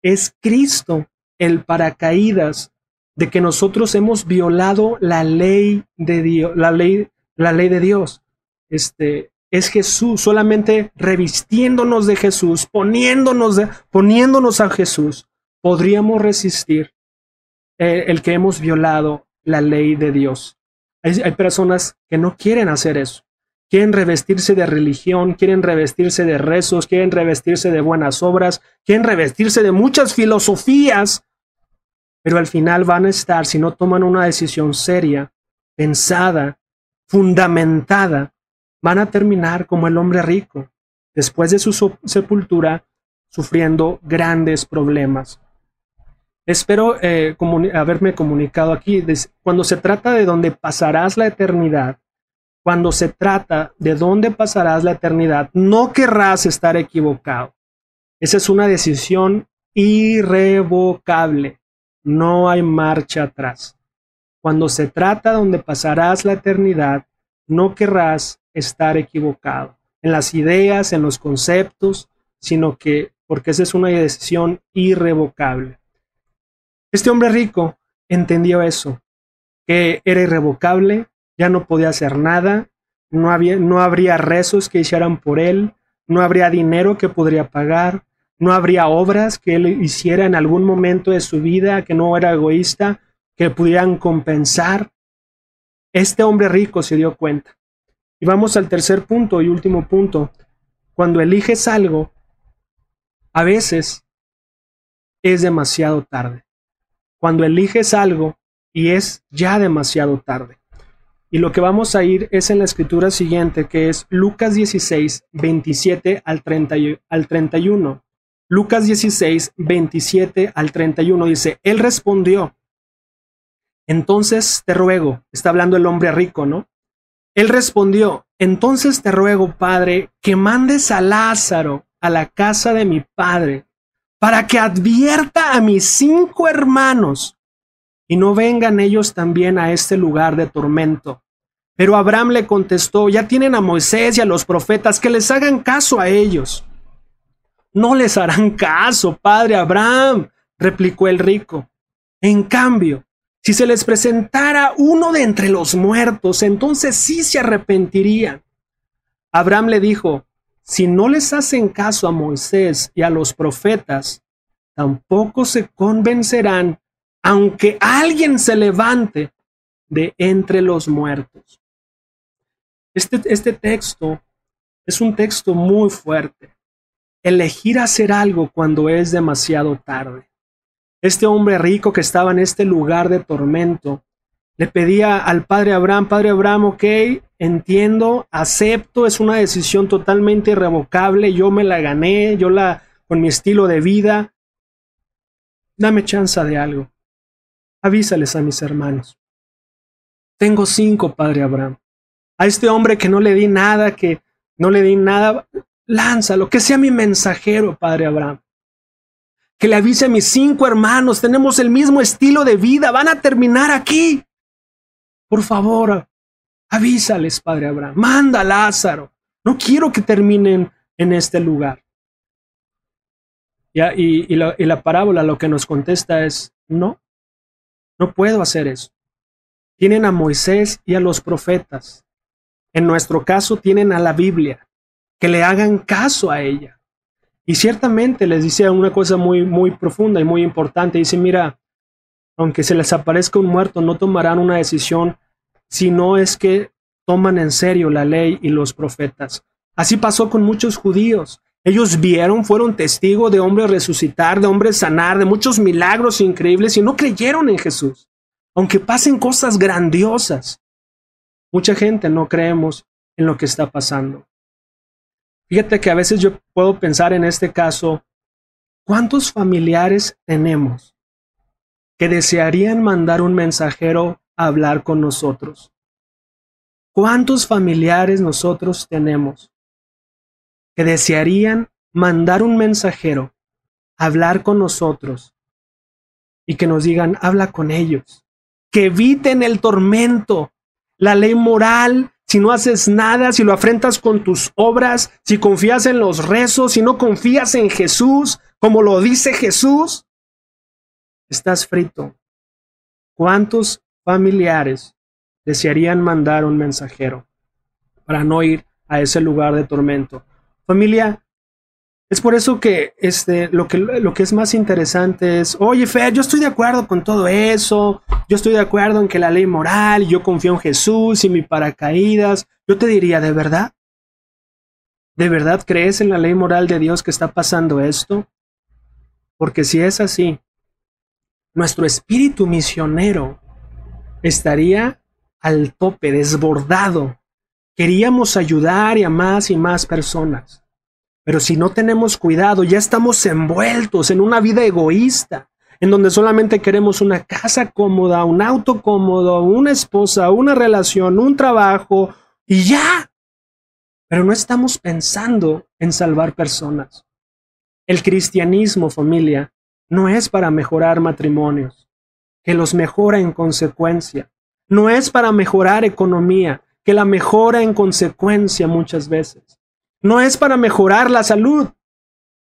Es Cristo el paracaídas de que nosotros hemos violado la ley de Dios, la ley, la ley de Dios. Este es Jesús, solamente revistiéndonos de Jesús, poniéndonos, de, poniéndonos a Jesús, podríamos resistir eh, el que hemos violado la ley de Dios. hay personas que no quieren hacer eso. Quieren revestirse de religión, quieren revestirse de rezos, quieren revestirse de buenas obras, quieren revestirse de muchas filosofías pero al final van a estar, si no toman una decisión seria, pensada, fundamentada, van a terminar como el hombre rico, después de su sepultura, sufriendo grandes problemas. Espero eh, haberme comunicado aquí. Cuando se trata de dónde pasarás la eternidad, cuando se trata de dónde pasarás la eternidad, no querrás estar equivocado. Esa es una decisión irrevocable no hay marcha atrás. Cuando se trata donde pasarás la eternidad, no querrás estar equivocado en las ideas, en los conceptos, sino que porque esa es una decisión irrevocable. Este hombre rico entendió eso, que era irrevocable, ya no podía hacer nada, no, había, no habría rezos que hicieran por él, no habría dinero que podría pagar, no habría obras que él hiciera en algún momento de su vida que no era egoísta, que pudieran compensar. Este hombre rico se dio cuenta. Y vamos al tercer punto y último punto. Cuando eliges algo, a veces es demasiado tarde. Cuando eliges algo y es ya demasiado tarde. Y lo que vamos a ir es en la escritura siguiente, que es Lucas 16, 27 al, 30, al 31. Lucas 16, 27 al 31 dice, Él respondió, entonces te ruego, está hablando el hombre rico, ¿no? Él respondió, entonces te ruego, Padre, que mandes a Lázaro a la casa de mi Padre, para que advierta a mis cinco hermanos, y no vengan ellos también a este lugar de tormento. Pero Abraham le contestó, ya tienen a Moisés y a los profetas, que les hagan caso a ellos. No les harán caso, padre Abraham, replicó el rico. En cambio, si se les presentara uno de entre los muertos, entonces sí se arrepentirían. Abraham le dijo, si no les hacen caso a Moisés y a los profetas, tampoco se convencerán, aunque alguien se levante de entre los muertos. Este, este texto es un texto muy fuerte elegir hacer algo cuando es demasiado tarde. Este hombre rico que estaba en este lugar de tormento le pedía al padre Abraham, padre Abraham, ok, entiendo, acepto, es una decisión totalmente irrevocable, yo me la gané, yo la, con mi estilo de vida, dame chance de algo. Avísales a mis hermanos. Tengo cinco, padre Abraham. A este hombre que no le di nada, que no le di nada, lánzalo, que sea mi mensajero, Padre Abraham. Que le avise a mis cinco hermanos, tenemos el mismo estilo de vida, van a terminar aquí. Por favor, avísales, Padre Abraham. Manda a Lázaro. No quiero que terminen en este lugar. Y, la, y la parábola lo que nos contesta es, no, no puedo hacer eso. Tienen a Moisés y a los profetas. En nuestro caso tienen a la Biblia que le hagan caso a ella. Y ciertamente les dice una cosa muy, muy profunda y muy importante. Dice, mira, aunque se les aparezca un muerto, no tomarán una decisión si no es que toman en serio la ley y los profetas. Así pasó con muchos judíos. Ellos vieron, fueron testigos de hombres resucitar, de hombres sanar, de muchos milagros increíbles y no creyeron en Jesús. Aunque pasen cosas grandiosas, mucha gente no creemos en lo que está pasando. Fíjate que a veces yo puedo pensar en este caso, ¿cuántos familiares tenemos que desearían mandar un mensajero a hablar con nosotros? ¿Cuántos familiares nosotros tenemos que desearían mandar un mensajero a hablar con nosotros y que nos digan, habla con ellos, que eviten el tormento, la ley moral, si no haces nada, si lo afrentas con tus obras, si confías en los rezos, si no confías en Jesús, como lo dice Jesús, estás frito. ¿Cuántos familiares desearían mandar un mensajero para no ir a ese lugar de tormento? Familia, es por eso que este, lo, que lo que es más interesante es, oye Fer, yo estoy de acuerdo con todo eso, yo estoy de acuerdo en que la ley moral, yo confío en Jesús y mi paracaídas. Yo te diría, ¿de verdad? ¿De verdad crees en la ley moral de Dios que está pasando esto? Porque si es así, nuestro espíritu misionero estaría al tope, desbordado. Queríamos ayudar a más y más personas. Pero si no tenemos cuidado, ya estamos envueltos en una vida egoísta, en donde solamente queremos una casa cómoda, un auto cómodo, una esposa, una relación, un trabajo y ya. Pero no estamos pensando en salvar personas. El cristianismo, familia, no es para mejorar matrimonios, que los mejora en consecuencia. No es para mejorar economía, que la mejora en consecuencia muchas veces. No es para mejorar la salud,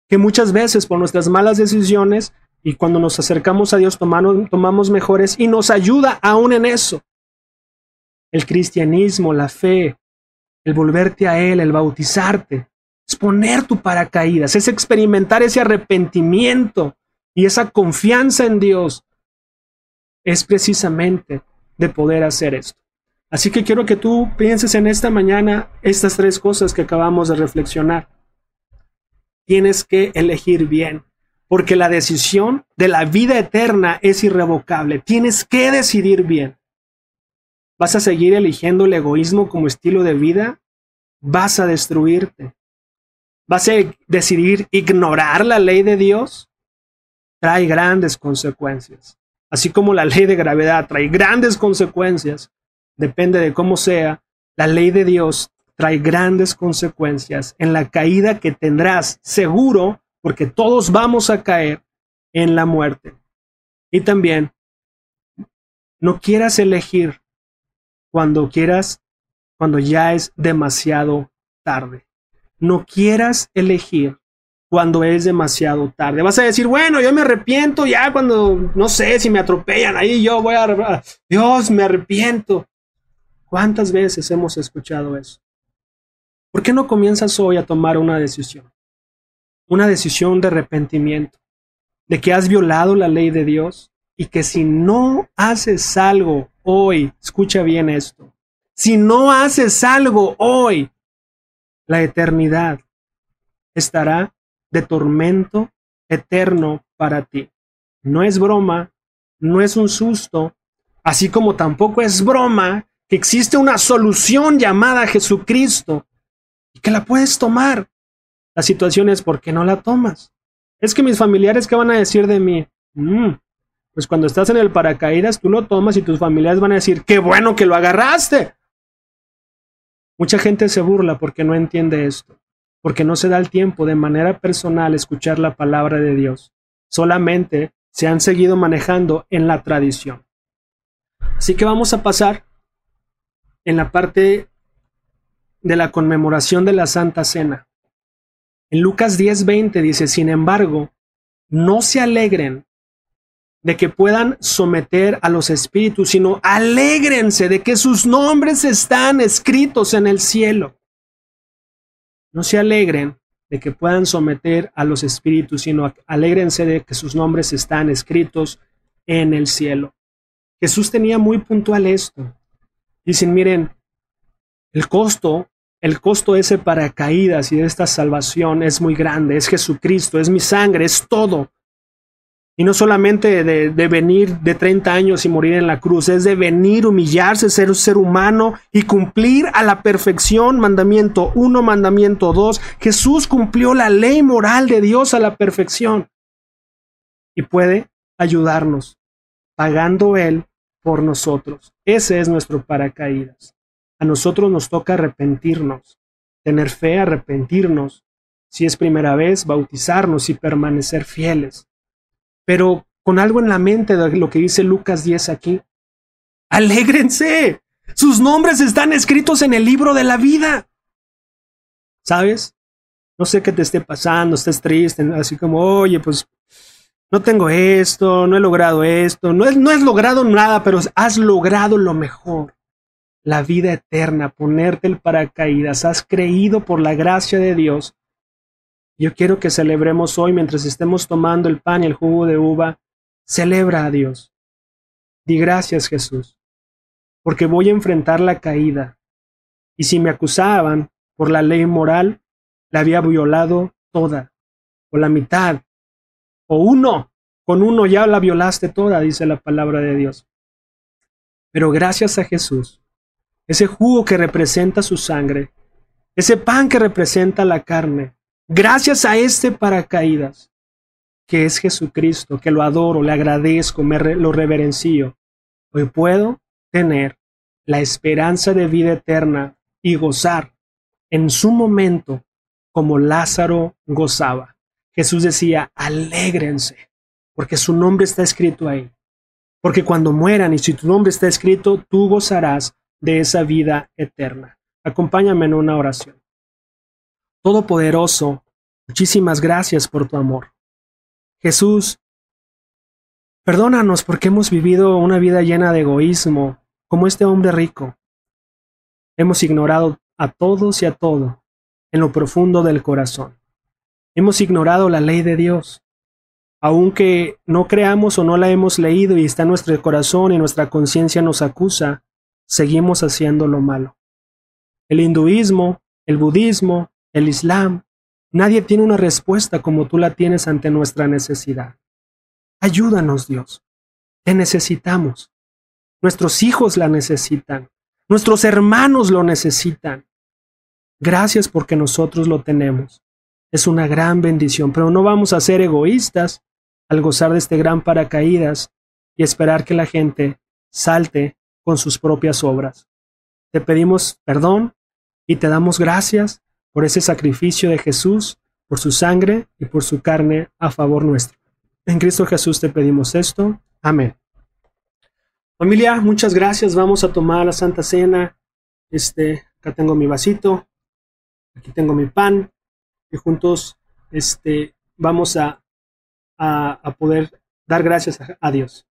que muchas veces por nuestras malas decisiones y cuando nos acercamos a Dios tomamos, mejores y nos ayuda aún en eso. El cristianismo, la fe, el volverte a Él, el bautizarte, es poner tu paracaídas, es experimentar ese arrepentimiento y esa confianza en Dios. Es precisamente de poder hacer esto. Así que quiero que tú pienses en esta mañana estas tres cosas que acabamos de reflexionar. Tienes que elegir bien, porque la decisión de la vida eterna es irrevocable. Tienes que decidir bien. ¿Vas a seguir eligiendo el egoísmo como estilo de vida? ¿Vas a destruirte? ¿Vas a decidir ignorar la ley de Dios? Trae grandes consecuencias. Así como la ley de gravedad trae grandes consecuencias, depende de cómo sea, la ley de Dios trae grandes consecuencias en la caída que tendrás seguro, porque todos vamos a caer en la muerte. Y también, no quieras elegir cuando quieras, cuando ya es demasiado tarde. No quieras elegir cuando es demasiado tarde. Vas a decir, bueno, yo me arrepiento ya cuando, no sé, si me atropellan ahí, yo voy a... Dios, me arrepiento. ¿Cuántas veces hemos escuchado eso? ¿Por qué no comienzas hoy a tomar una decisión? Una decisión de arrepentimiento, de que has violado la ley de Dios y que si no haces algo hoy, escucha bien esto, si no haces algo hoy, la eternidad estará de tormento eterno para ti. No es broma, no es un susto, así como tampoco es broma que existe una solución llamada Jesucristo y que la puedes tomar. La situación es ¿por qué no la tomas? Es que mis familiares, ¿qué van a decir de mí? Mm, pues cuando estás en el paracaídas, tú lo tomas y tus familiares van a decir, qué bueno que lo agarraste. Mucha gente se burla porque no entiende esto, porque no se da el tiempo de manera personal escuchar la palabra de Dios. Solamente se han seguido manejando en la tradición. Así que vamos a pasar en la parte de la conmemoración de la Santa Cena. En Lucas 10:20 dice, sin embargo, no se alegren de que puedan someter a los espíritus, sino alégrense de que sus nombres están escritos en el cielo. No se alegren de que puedan someter a los espíritus, sino alégrense de que sus nombres están escritos en el cielo. Jesús tenía muy puntual esto. Dicen, miren, El costo, el costo ese para caídas y de esta salvación es muy grande. Es Jesucristo, es mi sangre, es todo. Y no solamente de, de, venir de 30 años y morir en la cruz, es de venir, humillarse, ser un ser humano y cumplir a la perfección mandamiento uno, mandamiento dos. Jesús cumplió la ley moral de Dios a la perfección y puede ayudarnos pagando Él por nosotros. Ese es nuestro paracaídas. A nosotros nos toca arrepentirnos, tener fe, arrepentirnos. Si es primera vez, bautizarnos y permanecer fieles pero con algo en la mente de lo que dice Lucas 10 aquí. Alégrense. Sus nombres están escritos en el libro de la vida. ¿Sabes? No sé qué te esté pasando, estés triste, así como, oye, pues no tengo esto, no he logrado esto, no, es, no has logrado nada, pero has logrado lo mejor, la vida eterna, ponerte el paracaídas, has creído por la gracia de Dios yo quiero que celebremos hoy mientras estemos tomando el pan y el jugo de uva. Celebra a Dios. Di gracias Jesús, porque voy a enfrentar la caída. Y si me acusaban por la ley moral, la había violado toda, o la mitad, o uno, con uno ya la violaste toda, dice la palabra de Dios. Pero gracias a Jesús, ese jugo que representa su sangre, ese pan que representa la carne, Gracias a este paracaídas, que es Jesucristo, que lo adoro, le agradezco, me lo reverencio, hoy puedo tener la esperanza de vida eterna y gozar en su momento como Lázaro gozaba. Jesús decía, alégrense, porque su nombre está escrito ahí. Porque cuando mueran y si tu nombre está escrito, tú gozarás de esa vida eterna. Acompáñame en una oración. Todopoderoso, muchísimas gracias por tu amor. Jesús, perdónanos porque hemos vivido una vida llena de egoísmo, como este hombre rico. Hemos ignorado a todos y a todo en lo profundo del corazón. Hemos ignorado la ley de Dios. Aunque no creamos o no la hemos leído y está en nuestro corazón y nuestra conciencia nos acusa, seguimos haciendo lo malo. El hinduismo, el budismo, el Islam. Nadie tiene una respuesta como tú la tienes ante nuestra necesidad. Ayúdanos, Dios. Te necesitamos. Nuestros hijos la necesitan. Nuestros hermanos lo necesitan. Gracias porque nosotros lo tenemos. Es una gran bendición, pero no vamos a ser egoístas al gozar de este gran paracaídas y esperar que la gente salte con sus propias obras. Te pedimos perdón y te damos gracias por ese sacrificio de Jesús, por su sangre y por su carne a favor nuestro. En Cristo Jesús te pedimos esto. Amén. Familia, muchas gracias. Vamos a tomar la Santa Cena. Este, acá tengo mi vasito, aquí tengo mi pan y juntos este, vamos a, a, poder dar gracias a Dios.